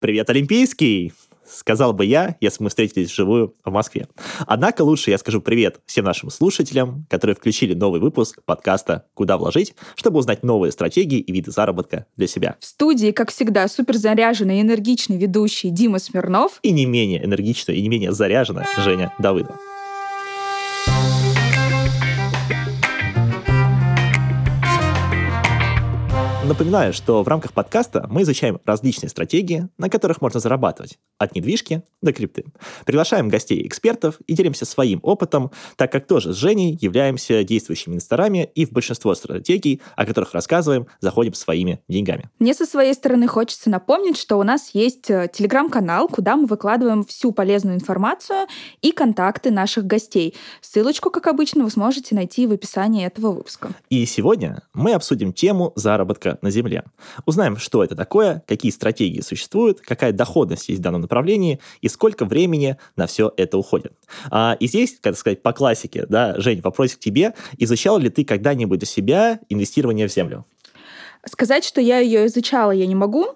Привет, Олимпийский! сказал бы я, если мы встретились вживую в Москве. Однако лучше я скажу привет всем нашим слушателям, которые включили новый выпуск подкаста «Куда вложить», чтобы узнать новые стратегии и виды заработка для себя. В студии, как всегда, супер заряженный и энергичный ведущий Дима Смирнов и не менее энергичная и не менее заряженная Женя Давыдова. Напоминаю, что в рамках подкаста мы изучаем различные стратегии, на которых можно зарабатывать, от недвижки до крипты. Приглашаем гостей-экспертов и делимся своим опытом, так как тоже с Женей являемся действующими инвесторами и в большинство стратегий, о которых рассказываем, заходим своими деньгами. Мне со своей стороны хочется напомнить, что у нас есть э, телеграм-канал, куда мы выкладываем всю полезную информацию и контакты наших гостей. Ссылочку, как обычно, вы сможете найти в описании этого выпуска. И сегодня мы обсудим тему заработка на Земле. Узнаем, что это такое, какие стратегии существуют, какая доходность есть в данном направлении и сколько времени на все это уходит. А, и здесь, как сказать, по классике, да, Жень, вопросик к тебе. Изучал ли ты когда-нибудь для себя инвестирование в землю? Сказать, что я ее изучала, я не могу,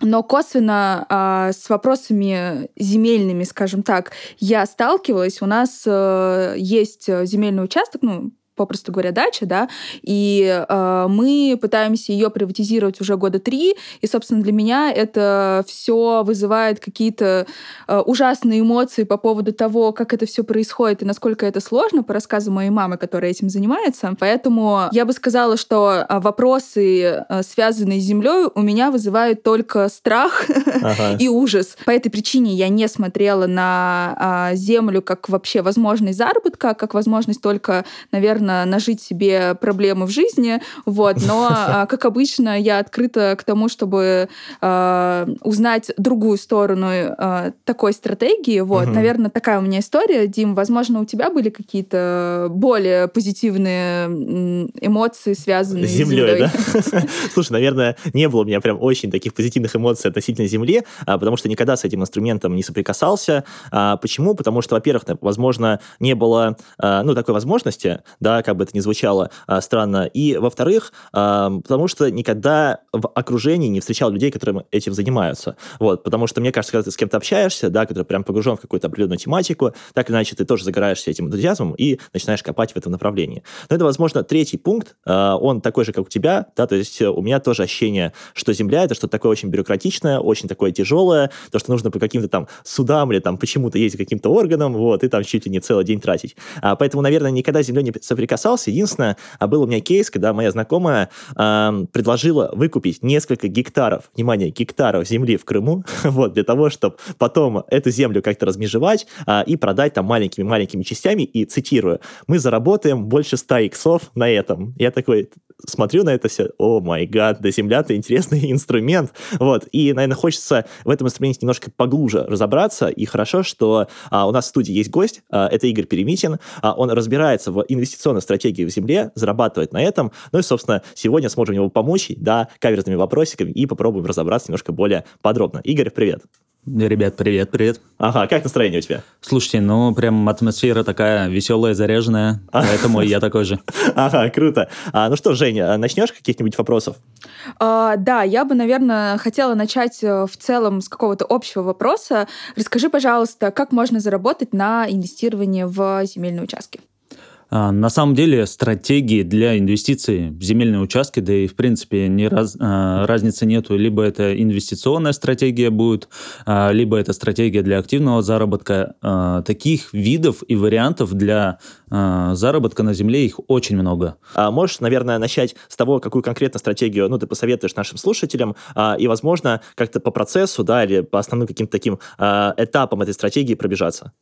но косвенно э, с вопросами земельными, скажем так, я сталкивалась. У нас э, есть земельный участок, ну, попросту говоря, дача, да, и э, мы пытаемся ее приватизировать уже года три, и, собственно, для меня это все вызывает какие-то э, ужасные эмоции по поводу того, как это все происходит и насколько это сложно, по рассказу моей мамы, которая этим занимается. Поэтому я бы сказала, что э, вопросы, э, связанные с землей, у меня вызывают только страх ага. и ужас. По этой причине я не смотрела на э, землю как вообще возможность заработка, как возможность только, наверное, наверное, нажить себе проблемы в жизни, вот, но, а, как обычно, я открыта к тому, чтобы э, узнать другую сторону э, такой стратегии, вот, угу. наверное, такая у меня история. Дим, возможно, у тебя были какие-то более позитивные эмоции, связанные с землей, с да? Слушай, наверное, не было у меня прям очень таких позитивных эмоций относительно Земли, потому что никогда с этим инструментом не соприкасался. Почему? Потому что, во-первых, возможно, не было, ну, такой возможности, да, как бы это ни звучало а, странно. И, во-вторых, а, потому что никогда в окружении не встречал людей, которые этим занимаются. Вот, потому что, мне кажется, когда ты с кем-то общаешься, да, который прям погружен в какую-то определенную тематику, так иначе ты тоже загораешься этим энтузиазмом и начинаешь копать в этом направлении. Но это, возможно, третий пункт, а, он такой же, как у тебя, да, то есть у меня тоже ощущение, что Земля — это что-то такое очень бюрократичное, очень такое тяжелое, то, что нужно по каким-то там судам или там почему-то ездить каким-то органам, вот, и там чуть ли не целый день тратить. А, поэтому, наверное, никогда Землей не соприкасался. Единственное, а, был у меня кейс, когда моя знакомая э, предложила выкупить несколько гектаров, внимание, гектаров земли в Крыму, вот, для того, чтобы потом эту землю как-то размежевать э, и продать там маленькими-маленькими частями, и, цитирую, мы заработаем больше 100 иксов на этом. Я такой, смотрю на это все, о май гад, да земля-то интересный инструмент, вот, и, наверное, хочется в этом инструменте немножко поглубже разобраться, и хорошо, что а, у нас в студии есть гость, а, это Игорь Перемитин, а, он разбирается в инвестиционной стратегии в земле, зарабатывает на этом, ну и, собственно, сегодня сможем ему помочь, да, каверзными вопросиками и попробуем разобраться немножко более подробно. Игорь, привет. Ребят, привет, привет. Ага, как настроение у тебя? Слушайте, ну прям атмосфера такая веселая, заряженная, поэтому я такой же. Ага, круто. А, ну что, Женя, начнешь каких-нибудь вопросов? А, да, я бы, наверное, хотела начать э, в целом с какого-то общего вопроса. Расскажи, пожалуйста, как можно заработать на инвестировании в земельные участки? А, на самом деле стратегии для инвестиций в земельные участки, да и в принципе не раз, а, разницы нету, либо это инвестиционная стратегия будет, а, либо это стратегия для активного заработка. Таких видов и вариантов для заработка на земле их очень много. А можешь, наверное, начать с того, какую конкретно стратегию ну, ты посоветуешь нашим слушателям, и, возможно, как-то по процессу, да, или по основным каким-то таким этапам этой стратегии пробежаться?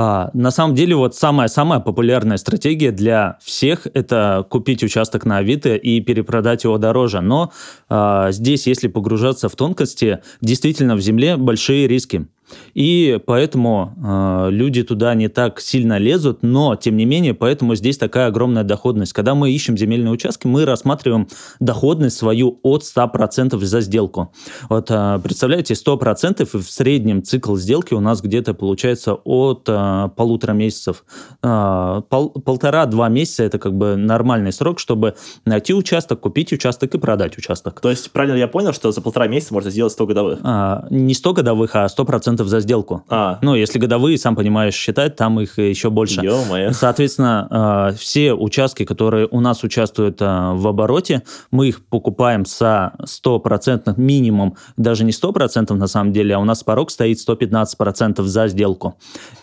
А, на самом деле, вот самая-самая популярная стратегия для всех – это купить участок на Авито и перепродать его дороже. Но а, здесь, если погружаться в тонкости, действительно в земле большие риски. И поэтому э, люди туда не так сильно лезут, но, тем не менее, поэтому здесь такая огромная доходность. Когда мы ищем земельные участки, мы рассматриваем доходность свою от 100% за сделку. Вот э, представляете, 100% и в среднем цикл сделки у нас где-то получается от э, полутора месяцев. Э, пол, Полтора-два месяца – это как бы нормальный срок, чтобы найти участок, купить участок и продать участок. То есть, правильно я понял, что за полтора месяца можно сделать 100 годовых? А, не 100 годовых, а 100% за сделку. А. Ну, если годовые, сам понимаешь, считать, там их еще больше. Ё-моё. Соответственно, э, все участки, которые у нас участвуют э, в обороте, мы их покупаем со 100% минимум, даже не 100% на самом деле, а у нас порог стоит 115% за сделку.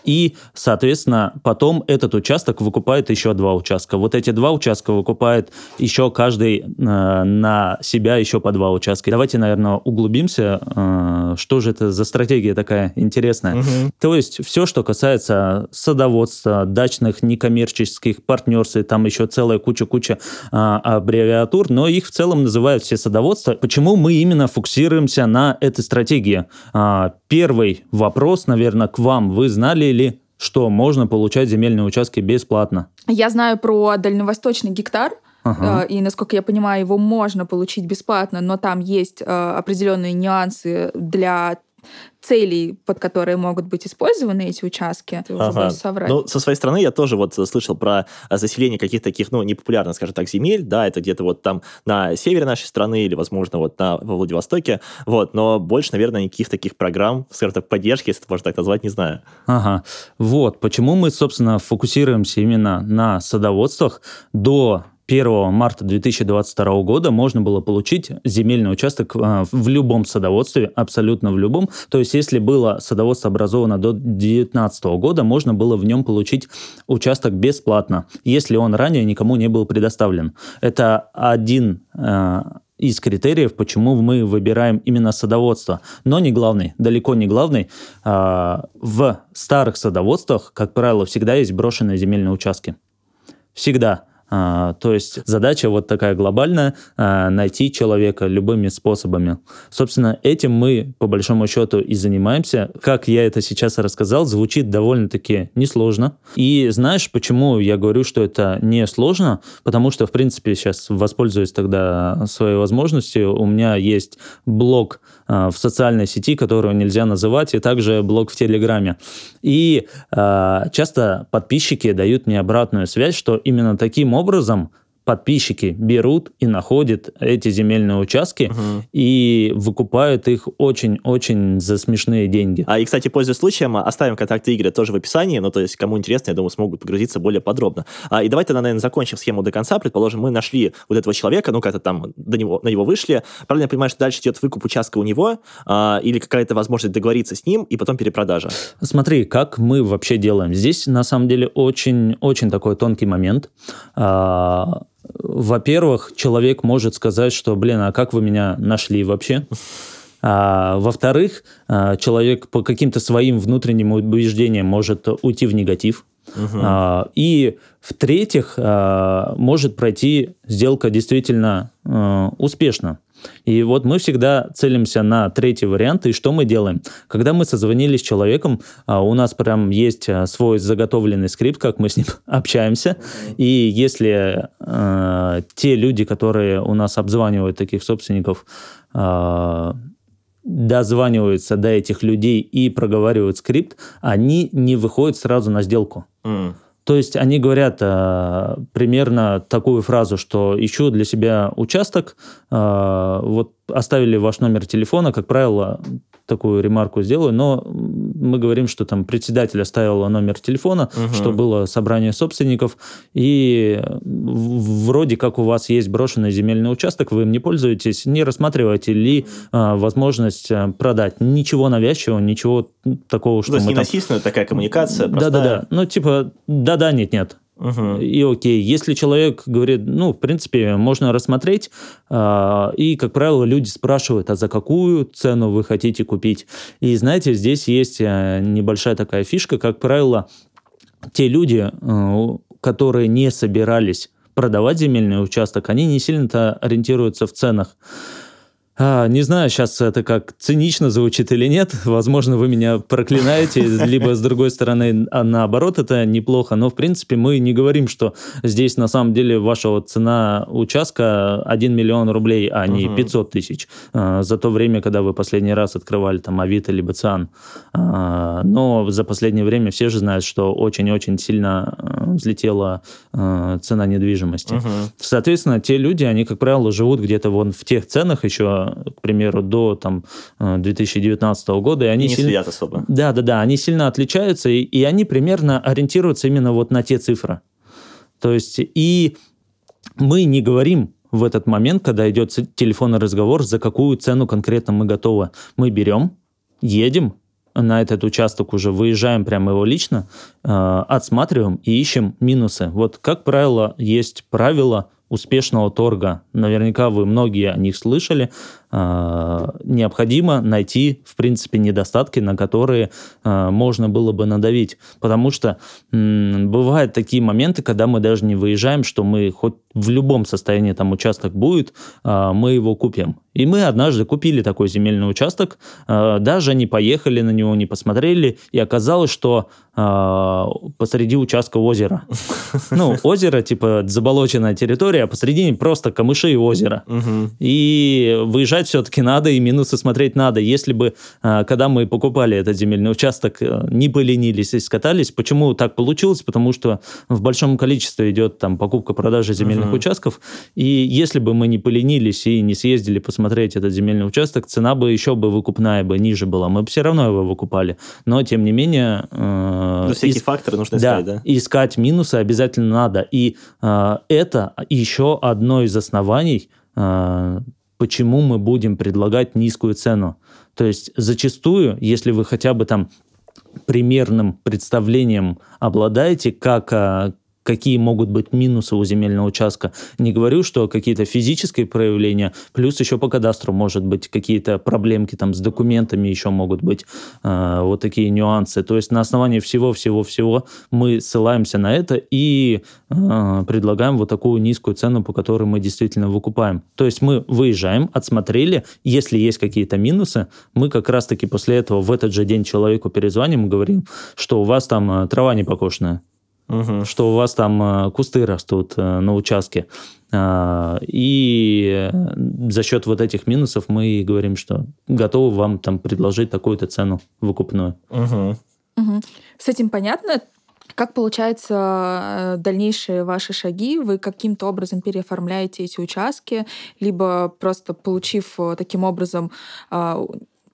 И, соответственно, потом этот участок выкупает еще два участка. Вот эти два участка выкупает еще каждый э, на себя еще по два участка. Давайте, наверное, углубимся, что же это за стратегия такая интересная. Мгм. То есть все, что касается садоводства, дачных некоммерческих партнерств, и там еще целая куча-куча а, аббревиатур, но их в целом называют все садоводства. Почему мы именно фокусируемся на этой стратегии? А, первый вопрос, наверное, к вам. Вы знали ли, что можно получать земельные участки бесплатно? Я знаю про дальневосточный гектар, Ага. э, и, насколько я понимаю, его можно получить бесплатно, но там есть э, определенные нюансы для целей, под которые могут быть использованы эти участки. Ты уже Ага. боюсь соврать. Ну, со своей стороны, я тоже вот слышал про а, заселение каких-то таких, ну, непопулярных, скажем так, земель, да, это где-то вот там на севере нашей страны или, возможно, вот на, во Владивостоке, вот, но больше, наверное, никаких таких программ, скажем так, поддержки, если это можно так назвать, не знаю. Ага. Вот. Почему мы, собственно, фокусируемся именно на садоводствах. До 1 марта 2022 года можно было получить земельный участок а, в любом садоводстве, абсолютно в любом. То есть, если было садоводство образовано до 2019 года, можно было в нем получить участок бесплатно, если он ранее никому не был предоставлен. Это один э, из критериев, почему мы выбираем именно садоводство. Но не главный, далеко не главный. А, В старых садоводствах, как правило, всегда есть брошенные земельные участки. Всегда. А, То есть задача вот такая глобальная а, найти человека любыми способами. Собственно, этим мы по большому счету и занимаемся. Как я это сейчас рассказал, звучит довольно-таки несложно. И знаешь, почему я говорю, что это не сложно? Потому что, в принципе, сейчас воспользуюсь тогда своей возможностью. У меня есть блог а, в социальной сети, которую нельзя называть, и также блог в Телеграме. И часто подписчики дают мне обратную связь, что именно таким образом подписчики берут и находят эти земельные участки и выкупают их очень-очень за смешные деньги. А, и, кстати, пользуясь случаем, оставим контакты Игоря тоже в описании, ну, то есть, кому интересно, я думаю, смогут погрузиться более подробно. А, и давайте, наверное, закончим схему до конца. Предположим, мы нашли вот этого человека, ну, как-то там до него, на него вышли. Правильно я понимаю, что дальше идет выкуп участка у него а, или какая-то возможность договориться с ним и потом перепродажа? Смотри, как мы вообще делаем. Здесь, на самом деле, очень-очень такой тонкий момент. А, Во-первых, человек может сказать, что, блин, а как вы меня нашли вообще? А, во-вторых, а, человек по каким-то своим внутренним убеждениям может уйти в негатив. А, и в-третьих, а, может пройти сделка действительно а, успешно. И вот мы всегда целимся на третий вариант. И что мы делаем? Когда мы созвонились с человеком, а, у нас прям есть а, свой заготовленный скрипт, как мы с ним общаемся. И если а, те люди, которые у нас обзванивают таких собственников, а, дозваниваются до этих людей и проговаривают скрипт, они не выходят сразу на сделку. М. То есть они говорят э, примерно такую фразу, что ищу для себя участок, э, вот оставили ваш номер телефона, как правило, такую ремарку сделаю, но мы говорим, что там председатель оставил номер телефона, Мгм. что было собрание собственников, и вроде как у вас есть брошенный земельный участок, вы им не пользуетесь, не рассматриваете ли э, возможность э, продать. Ничего навязчивого, ничего такого, что то есть мы там- такая коммуникация, простая. Да-да-да. Ну, типа, да-да, нет-нет. Мгм. И окей. Если человек говорит, ну, в принципе, можно рассмотреть, а, и, как правило, люди спрашивают, а за какую цену вы хотите купить? И, знаете, здесь есть э, небольшая такая фишка, как правило, те люди, э, которые не собирались продавать земельный участок, они не сильно-то ориентируются в ценах. А, не знаю, сейчас это как цинично звучит или нет. Возможно, вы меня проклинаете, либо с другой стороны, а наоборот, это неплохо. Но, в принципе, мы не говорим, что здесь на самом деле ваша вот цена участка 1 миллион рублей, а не угу. 500 тысяч. А, за то время, когда вы последний раз открывали там Авито либо ЦИАН. А, но за последнее время все же знают, что очень-очень сильно а, взлетела а, цена недвижимости. Угу. Соответственно, те люди, они, как правило, живут где-то вон в тех ценах еще к примеру, до там, 2019 э, года. И они не сильно... следят особо. Да, да, да, они сильно отличаются, и, и они примерно ориентируются именно вот на те цифры. То есть, и мы не говорим в этот момент, когда идет телефонный разговор, за какую цену конкретно мы готовы. Мы берем, едем, на этот участок уже выезжаем прямо его лично, э, отсматриваем и ищем минусы. Вот, как правило, есть правило успешного торга. Наверняка вы многие о них слышали. А, необходимо найти, в принципе, недостатки, на которые а, можно было бы надавить. Потому что бывают такие моменты, когда мы даже не выезжаем, что мы хоть в любом состоянии там участок будет, а, мы его купим. И мы однажды купили такой земельный участок, даже не поехали на него, не посмотрели, и оказалось, что посреди участка озера. Ну, озеро, типа заболоченная территория, а посредине просто камыши и озеро. И выезжать решать все-таки надо, и минусы смотреть надо. Если бы, а, когда мы покупали этот земельный участок, э, не поленились и скатались, почему так получилось? Потому что в большом количестве идет там покупка-продажа земельных uh-huh. участков, и если бы мы не поленились и не съездили посмотреть этот земельный участок, цена бы еще бы выкупная бы ниже была. Мы бы все равно его выкупали. Но, тем не менее... Э, ну, всякие ис... факторы нужно искать, да? искать минусы обязательно надо. И э, это еще одно из оснований э, почему мы будем предлагать низкую цену. То есть зачастую, если вы хотя бы там примерным представлением обладаете, как, а, какие могут быть минусы у земельного участка. Не говорю, что какие-то физические проявления, плюс еще по кадастру может быть какие-то проблемки там с документами еще могут быть, э, вот такие нюансы. То есть на основании всего-всего-всего мы ссылаемся на это и э, предлагаем вот такую низкую цену, по которой мы действительно выкупаем. То есть мы выезжаем, отсмотрели, если есть какие-то минусы, мы как раз-таки после этого в этот же день человеку перезвоним и говорим, что у вас там э, трава не покошенная угу. что у вас там э, кусты растут э, на участке. А, и за счет вот этих минусов мы говорим, что готовы вам там предложить такую-то цену выкупную. Угу. Угу. С этим понятно? Как получается э, дальнейшие ваши шаги? Вы каким-то образом переоформляете эти участки, либо просто получив таким образом а,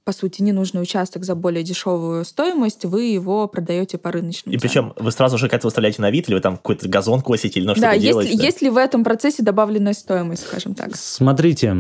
по сути, ненужный участок за более дешевую стоимость, вы его продаете по рыночному. И причем вы сразу же как-то выставляете на вид, или вы там какой-то газон косите, или ну, что-то да, делаете? Да, есть ли в этом процессе добавленная стоимость, скажем так? Смотрите,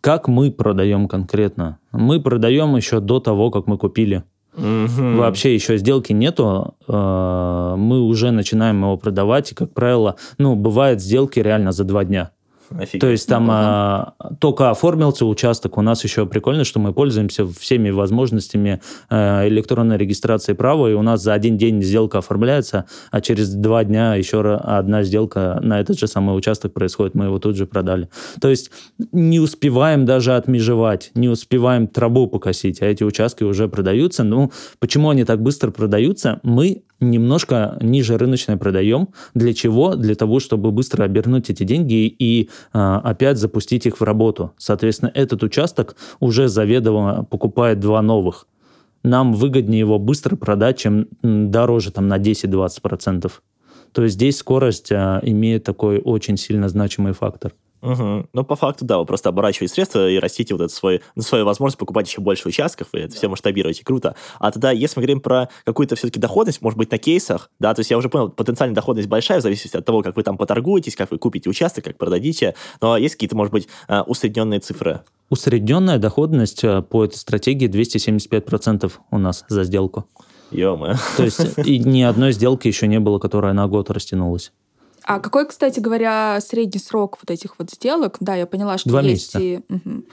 как мы продаем конкретно? Мы продаем еще до того, как мы купили. Угу. Вообще еще сделки нету, э, мы уже начинаем его продавать, и, как правило, ну, бывают сделки реально за два дня. Офигеть. То есть там а, только оформился участок. У нас еще прикольно, что мы пользуемся всеми возможностями а, электронной регистрации права, и у нас за один день сделка оформляется, а через два дня еще одна сделка на этот же самый участок происходит. Мы его тут же продали. То есть не успеваем даже отмежевать, не успеваем траву покосить, а эти участки уже продаются. Ну, почему они так быстро продаются? Мы немножко ниже рыночной продаем. Для чего? Для того, чтобы быстро обернуть эти деньги и э, опять запустить их в работу. Соответственно, этот участок уже заведомо покупает два новых. Нам выгоднее его быстро продать, чем дороже там, на 10-20%. То есть здесь скорость э, имеет такой очень сильно значимый фактор. Угу. Ну, по факту, да, вы просто оборачиваете средства и растите вот эту свою, ну, свою возможность покупать еще больше участков, и это да. все масштабируете, круто. А тогда, если мы говорим про какую-то все-таки доходность, может быть, на кейсах, да, то есть я уже понял, потенциальная доходность большая, в зависимости от того, как вы там поторгуетесь, как вы купите участок, как продадите, но есть какие-то, может быть, а, усредненные цифры? Усредненная доходность э, по этой стратегии 275% у нас за сделку. ё То есть и ни одной сделки еще не было, которая на год растянулась. А какой, кстати говоря, средний срок вот этих вот сделок? Да, я поняла, что Два есть месяца. и... Угу.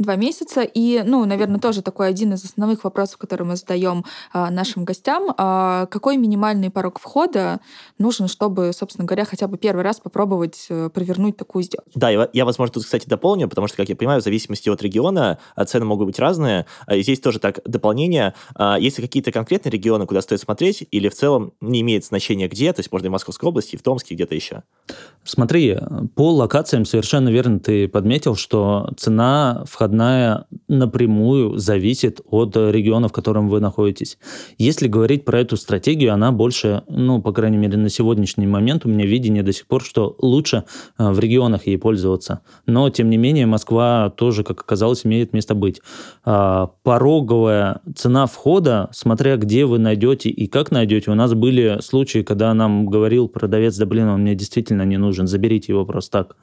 Два месяца. И, ну, наверное, тоже такой один из основных вопросов, который мы задаем а, нашим гостям. А, какой минимальный порог входа нужен, чтобы, собственно говоря, хотя бы первый раз попробовать а, провернуть такую сделку? Да, я, я, возможно, тут, кстати, дополню, потому что, как я понимаю, в зависимости от региона цены могут быть разные. И здесь тоже так дополнение. Если какие-то конкретные регионы, куда стоит смотреть, или в целом не имеет значения где, то есть можно и в Московской области, и в Томске, где-то еще? Смотри, по локациям совершенно верно ты подметил, что цена входная напрямую зависит от региона, в котором вы находитесь. Если говорить про эту стратегию, она больше, ну, по крайней мере, на сегодняшний момент у меня видение до сих пор, что лучше э, в регионах ей пользоваться. Но, тем не менее, Москва тоже, как оказалось, имеет место быть. А, пороговая цена входа, смотря где вы найдете и как найдете, у нас были случаи, когда нам говорил продавец, да блин, он мне действительно не нужен, заберите его просто так.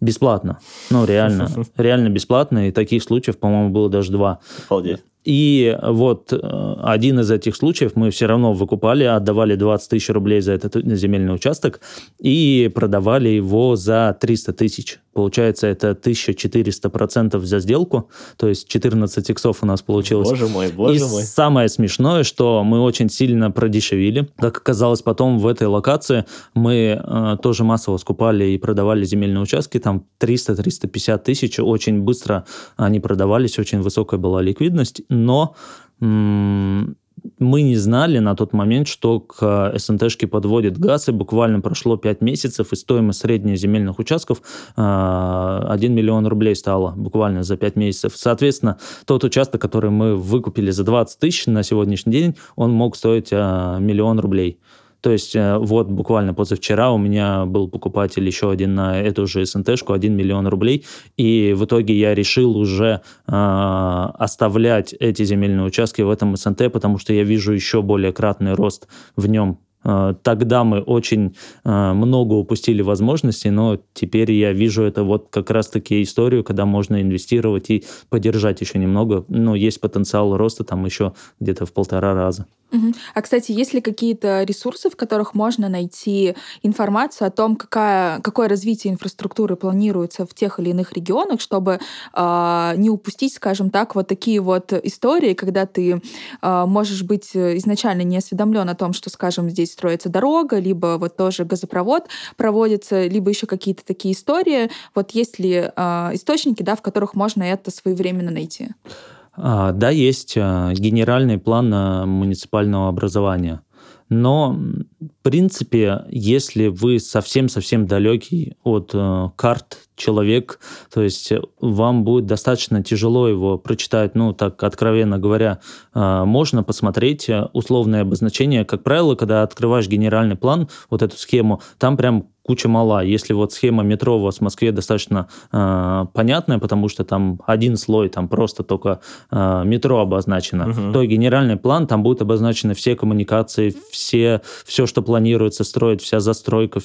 Бесплатно. Ну, реально. Реально бесплатно. И таких случаев, по-моему, было даже два. Обалдеть. И вот э, один из этих случаев мы все равно выкупали, отдавали 20 тысяч рублей за этот земельный участок и продавали его за 300 тысяч. Получается, это 1400 процентов за сделку, то есть 14 иксов у нас получилось. Боже мой, боже и мой. самое смешное, что мы очень сильно продешевили. Как оказалось потом в этой локации, мы э, тоже массово скупали и продавали земельные участки, там 300-350 тысяч, очень быстро они продавались, очень высокая была ликвидность, но мы не знали на тот момент, что к СНТшке подводит газ, и буквально прошло 5 месяцев, и стоимость средних земельных участков 1 а, миллион рублей стала буквально за 5 месяцев. Соответственно, тот участок, который мы выкупили за 20 тысяч на сегодняшний день, он мог стоить а, миллион рублей. То есть э, вот буквально позавчера у меня был покупатель еще один на эту же СНТ-шку, 1 миллион рублей, и в итоге я решил уже э, оставлять эти земельные участки в этом СНТ, потому что я вижу еще более кратный рост в нем Тогда мы очень э, много упустили возможностей, но теперь я вижу это вот как раз-таки историю, когда можно инвестировать и поддержать еще немного. Но есть потенциал роста там еще где-то в полтора раза. А, кстати, есть ли какие-то ресурсы, в которых можно найти информацию о том, какая, какое развитие инфраструктуры планируется в тех или иных регионах, чтобы э, не упустить, скажем так, вот такие вот истории, когда ты э, можешь быть изначально не осведомлен о том, что, скажем, здесь строится дорога, либо вот тоже газопровод проводится, либо еще какие-то такие истории. Вот есть ли э, источники, да, в которых можно это своевременно найти? А, да, есть а, генеральный план муниципального образования. Но, в принципе, если вы совсем-совсем далекий от э, карт человек, то есть вам будет достаточно тяжело его прочитать, ну, так откровенно говоря, э, можно посмотреть условное обозначение. Как правило, когда открываешь генеральный план, вот эту схему, там прям куча мала. Если вот схема метро у вас в Москве достаточно э, понятная, потому что там один слой, там просто только э, метро обозначено, угу. то генеральный план, там будут обозначены все коммуникации, все, все, что планируется строить, вся застройка,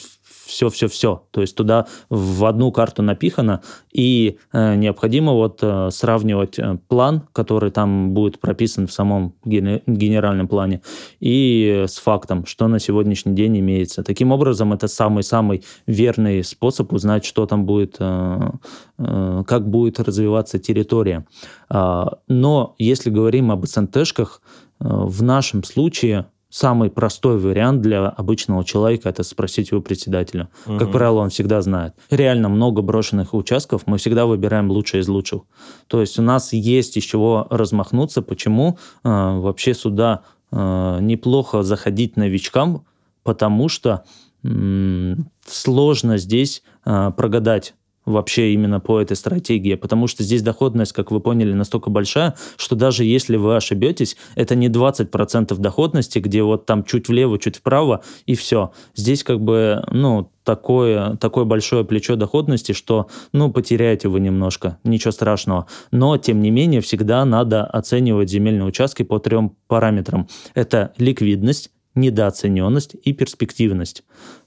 все-все-все. То есть туда в одну карту напихано, и э, необходимо вот э, сравнивать э, план, который там будет прописан в самом генеральном плане, и с фактом, что на сегодняшний день имеется. Таким образом, это самый-самый верный способ узнать, что там будет, э, э, как будет развиваться территория. Э, но если говорим об СНТшках, э, в нашем случае самый простой вариант для обычного человека это спросить у председателя. Угу. Как правило, он всегда знает. Реально много брошенных участков, мы всегда выбираем лучшее из лучших. То есть у нас есть из чего размахнуться. Почему э, вообще сюда э, неплохо заходить новичкам? Потому что э, сложно здесь э, прогадать вообще именно по этой стратегии, потому что здесь доходность, как вы поняли, настолько большая, что даже если вы ошибетесь, это не 20% доходности, где вот там чуть влево, чуть вправо, и все. Здесь как бы, ну, такое, такое большое плечо доходности, что, ну, потеряете вы немножко, ничего страшного. Но, тем не менее, всегда надо оценивать земельные участки по трем параметрам. Это ликвидность, недооцененность и перспективность.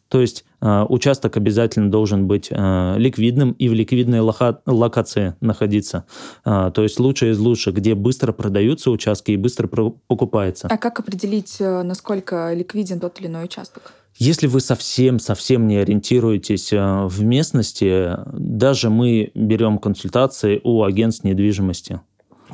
То есть э, участок обязательно должен быть э, ликвидным и в ликвидной лоха- локации находиться. Э, то есть лучшее из лучших, где быстро продаются участки и быстро покупается. А как определить, э, насколько ликвиден тот или иной участок? Если вы совсем-совсем не ориентируетесь э, в местности, даже мы берем консультации у агентств недвижимости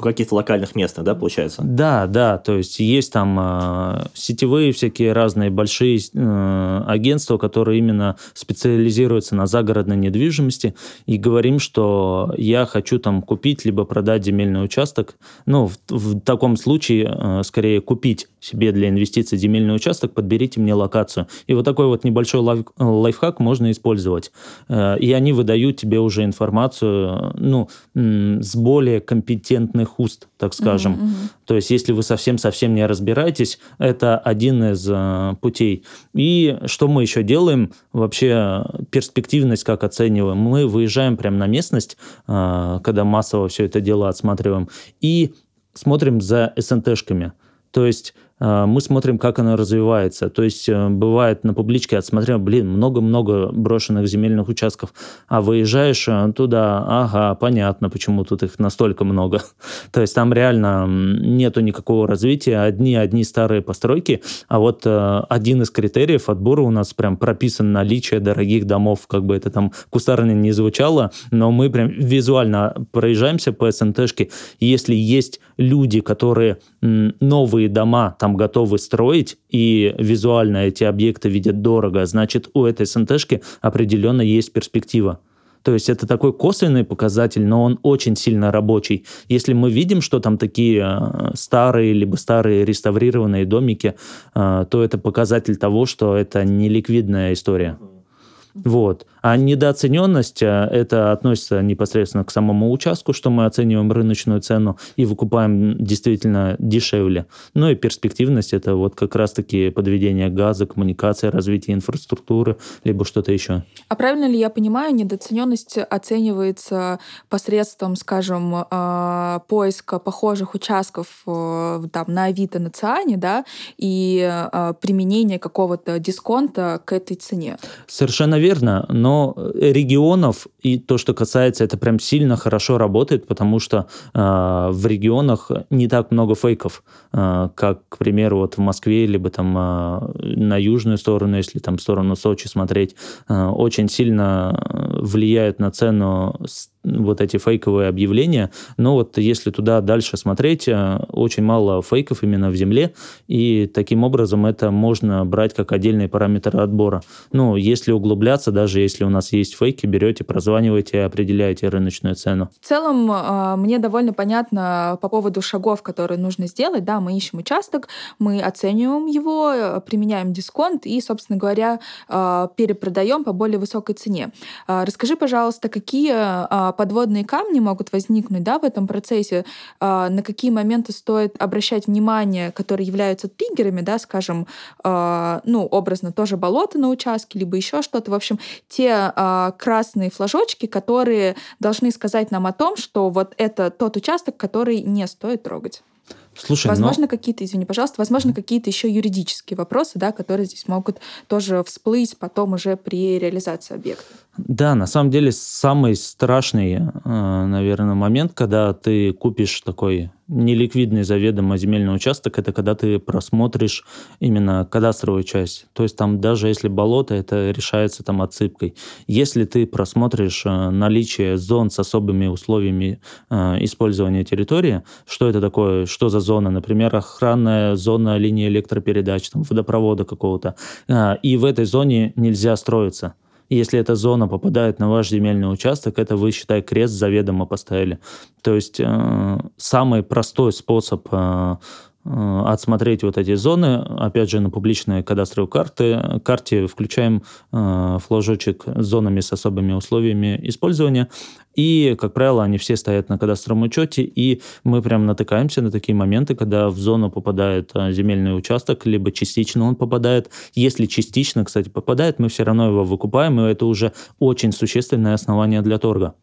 каких-то локальных мест, да, получается? Да, да, то есть есть там э, сетевые всякие разные большие э, агентства, которые именно специализируются на загородной недвижимости, и говорим, что я хочу там купить либо продать земельный участок. Ну, в, в таком случае, э, скорее, купить себе для инвестиций земельный участок, подберите мне локацию. И вот такой вот небольшой лайф, лайфхак можно использовать. Э, и они выдают тебе уже информацию, ну, с более компетентных первых уст, так скажем. Mm-hmm. То есть, если вы совсем-совсем не разбираетесь, это один из э, путей. И что мы еще делаем? Вообще перспективность как оцениваем? Мы выезжаем прямо на местность, э, когда массово все это дело отсматриваем, и смотрим за СНТшками. То есть мы смотрим, как оно развивается. То есть э, бывает на публичке отсмотрел, блин, много-много брошенных земельных участков, а выезжаешь э, туда, ага, понятно, почему тут их настолько много. То есть там реально нету никакого развития, одни-одни старые постройки, а вот э, один из критериев отбора у нас прям прописан наличие дорогих домов, как бы это там кустарно не звучало, но мы прям визуально проезжаемся по СНТшке, если есть люди, которые новые дома там готовы строить, и визуально эти объекты видят дорого, значит, у этой СНТшки определенно есть перспектива. То есть это такой косвенный показатель, но он очень сильно рабочий. Если мы видим, что там такие э, старые либо старые реставрированные домики, э, то это показатель того, что это не ликвидная история. Вот. А недооцененность, э, это относится непосредственно к самому участку, что мы оцениваем рыночную цену и выкупаем действительно дешевле. Ну и перспективность, это вот как раз-таки подведение газа, коммуникация, развитие инфраструктуры, либо что-то еще. А правильно ли я понимаю, недооцененность оценивается посредством, скажем, э, поиска похожих участков э, там, на Авито, на Циане, да, и применение какого-то дисконта к этой цене? Совершенно верно, но регионов и то, что касается, это прям сильно хорошо работает, потому что э, в регионах не так много фейков, э, как, к примеру, вот в Москве, либо там э, на южную сторону, если там в сторону Сочи смотреть, э, очень сильно влияют на цену вот эти фейковые объявления, но вот если туда дальше смотреть, э, очень мало фейков именно в земле, и таким образом это можно брать как отдельный параметр отбора. Ну, если углубляться, даже если у нас есть фейки, берете, прозваниваете определяете рыночную цену. В целом, э, мне довольно понятно по поводу шагов, которые нужно сделать. Да, мы ищем участок, мы оцениваем его, э, применяем дисконт и, собственно говоря, перепродаем по более высокой цене. Расскажи, пожалуйста, какие подводные камни могут возникнуть да, в этом процессе, а, на какие моменты стоит обращать внимание, которые являются триггерами, да, скажем, а, ну, образно тоже болото на участке, либо еще что-то. В общем, те а, красные флажочки, которые должны сказать нам о том, что вот это тот участок, который не стоит трогать. Слушай, возможно, но... какие-то, извини, пожалуйста, возможно, какие-то еще юридические вопросы, да, которые здесь могут тоже всплыть потом уже при реализации объекта. Да, на самом деле самый страшный, э, наверное, момент, когда ты купишь такой неликвидный заведомо земельный участок, это когда ты просмотришь именно кадастровую часть. То есть там даже если болото, это решается там отсыпкой. Если ты просмотришь э, наличие зон с особыми условиями э, использования территории, что это такое, что за зона, например, охранная зона линии электропередач, там, водопровода какого-то, и в этой зоне нельзя строиться. Если эта зона попадает на ваш земельный участок, это вы, считай, крест заведомо поставили. То есть э, самый простой способ э, Э, отсмотреть вот эти зоны, опять же, на публичные кадастровые карты. карте включаем э, флажочек с зонами с особыми условиями использования, и, как правило, они все стоят на кадастровом учете, и мы прям натыкаемся на такие моменты, когда в зону попадает э, земельный участок, либо частично он попадает. Если частично, кстати, попадает, мы все равно его выкупаем, и это уже очень существенное основание для торга.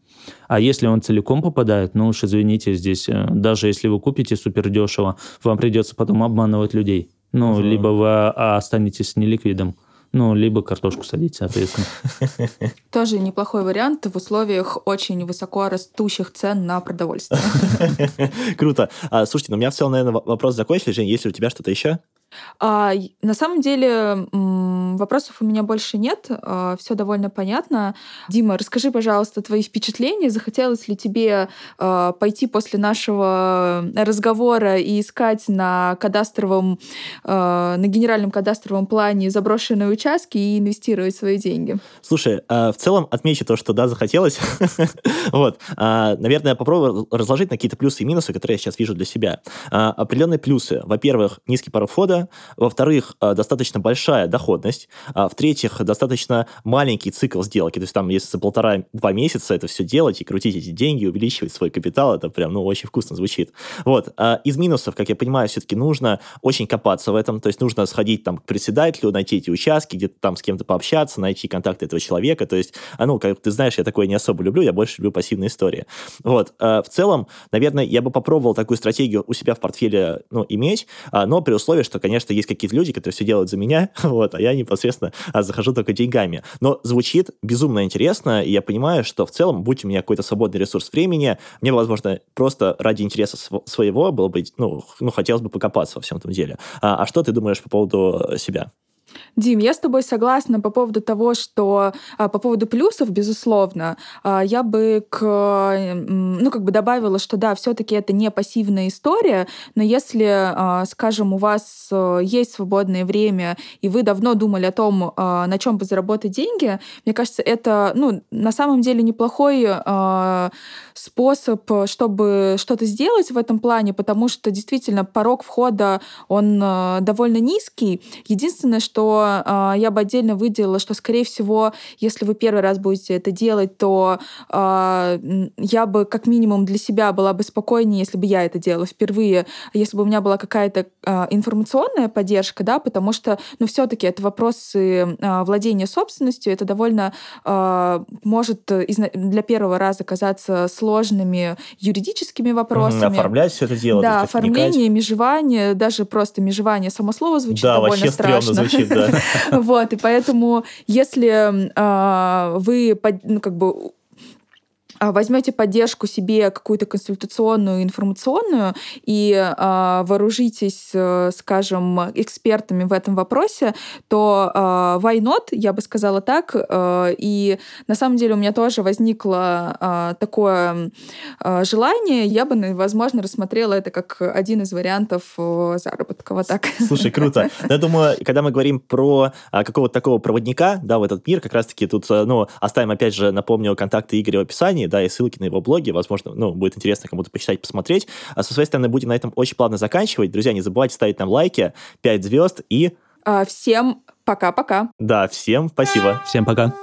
А если он целиком попадает, ну уж извините, здесь э, даже если вы купите супер дешево, вам придется потом обманывать людей. Ну, угу. либо вы а, останетесь неликвидом. Ну, либо картошку садить, соответственно. Тоже неплохой вариант в условиях очень высоко растущих цен на продовольствие. Круто. А, слушайте, ну у меня в целом, наверное, вопрос закончили. Жень, есть ли у тебя что-то еще? А, на самом деле вопросов у меня больше нет, а, все довольно понятно. Дима, расскажи, пожалуйста, твои впечатления. Захотелось ли тебе а, пойти после нашего разговора и искать на кадастровом, а, на генеральном кадастровом плане заброшенные участки и инвестировать свои деньги? Слушай, в целом отмечу то, что да, захотелось. вот. Наверное, попробую разложить на какие-то плюсы и минусы, которые я сейчас вижу для себя. Определенные плюсы. Во-первых, низкий порог входа, во-вторых, э, достаточно большая доходность, а в-третьих, достаточно маленький цикл сделки, то есть там, если за полтора-два месяца это все делать и крутить эти деньги, увеличивать свой капитал, это прям, ну, очень вкусно звучит. Вот. А из минусов, как я понимаю, все-таки нужно очень копаться в этом, то есть нужно сходить там к председателю, найти эти участки, где-то там с кем-то пообщаться, найти контакты этого человека, то есть, а ну, как ты знаешь, я такое не особо люблю, я больше люблю пассивные истории. Вот. А в целом, наверное, я бы попробовал такую стратегию у себя в портфеле, ну, иметь, а, но при условии, что, конечно, есть какие-то люди, которые все делают за меня, вот, а я непосредственно а, захожу только деньгами. Но звучит безумно интересно, и я понимаю, что в целом, будь у меня какой-то свободный ресурс времени, мне, возможно, просто ради интереса своего было бы, ну, ну хотелось бы покопаться во всем этом деле. А, а что ты думаешь по поводу себя? Дим, я с тобой согласна по поводу того, что а, по поводу плюсов, безусловно, а, я бы к, ну, как бы добавила, что да, все-таки это не пассивная история, но если, а, скажем, у вас э, есть свободное время, и вы давно думали о том, на чем бы заработать деньги, мне кажется, это, ну, на самом деле неплохой способ, чтобы что-то сделать в этом плане, потому что действительно порог входа, он довольно низкий. Единственное, что что э, я бы отдельно выделила, что, скорее всего, если вы первый раз будете это делать, то э, я бы как минимум для себя была бы спокойнее, если бы я это делала впервые, если бы у меня была какая-то э, информационная поддержка, да, потому что, ну, все-таки это вопросы э, владения собственностью, это довольно э, может для первого раза казаться сложными юридическими вопросами. Оформлять все это дело. Да, оформление, межевание, даже просто межевание, само слово звучит да, довольно страшно. звучит, да. Вот, и поэтому, если а, вы, ну, как бы возьмете поддержку себе какую-то консультационную, информационную и э, вооружитесь, э, скажем, экспертами в этом вопросе, то э, why not, я бы сказала так. Э, и на самом деле у меня тоже возникло э, такое э, желание. Я бы, возможно, рассмотрела это как один из вариантов э, заработка. Вот так. Слушай, круто. Я думаю, когда мы говорим про а, какого-то такого проводника да, в этот мир, как раз-таки тут, ну, оставим, опять же, напомню, контакты Игоря в описании, да, и ссылки на его блоги, возможно, ну, будет интересно кому-то почитать, посмотреть. А со своей стороны будем на этом очень плавно заканчивать. Друзья, не забывайте ставить нам лайки, 5 звезд и... А, всем пока-пока. Да, всем спасибо. Всем пока.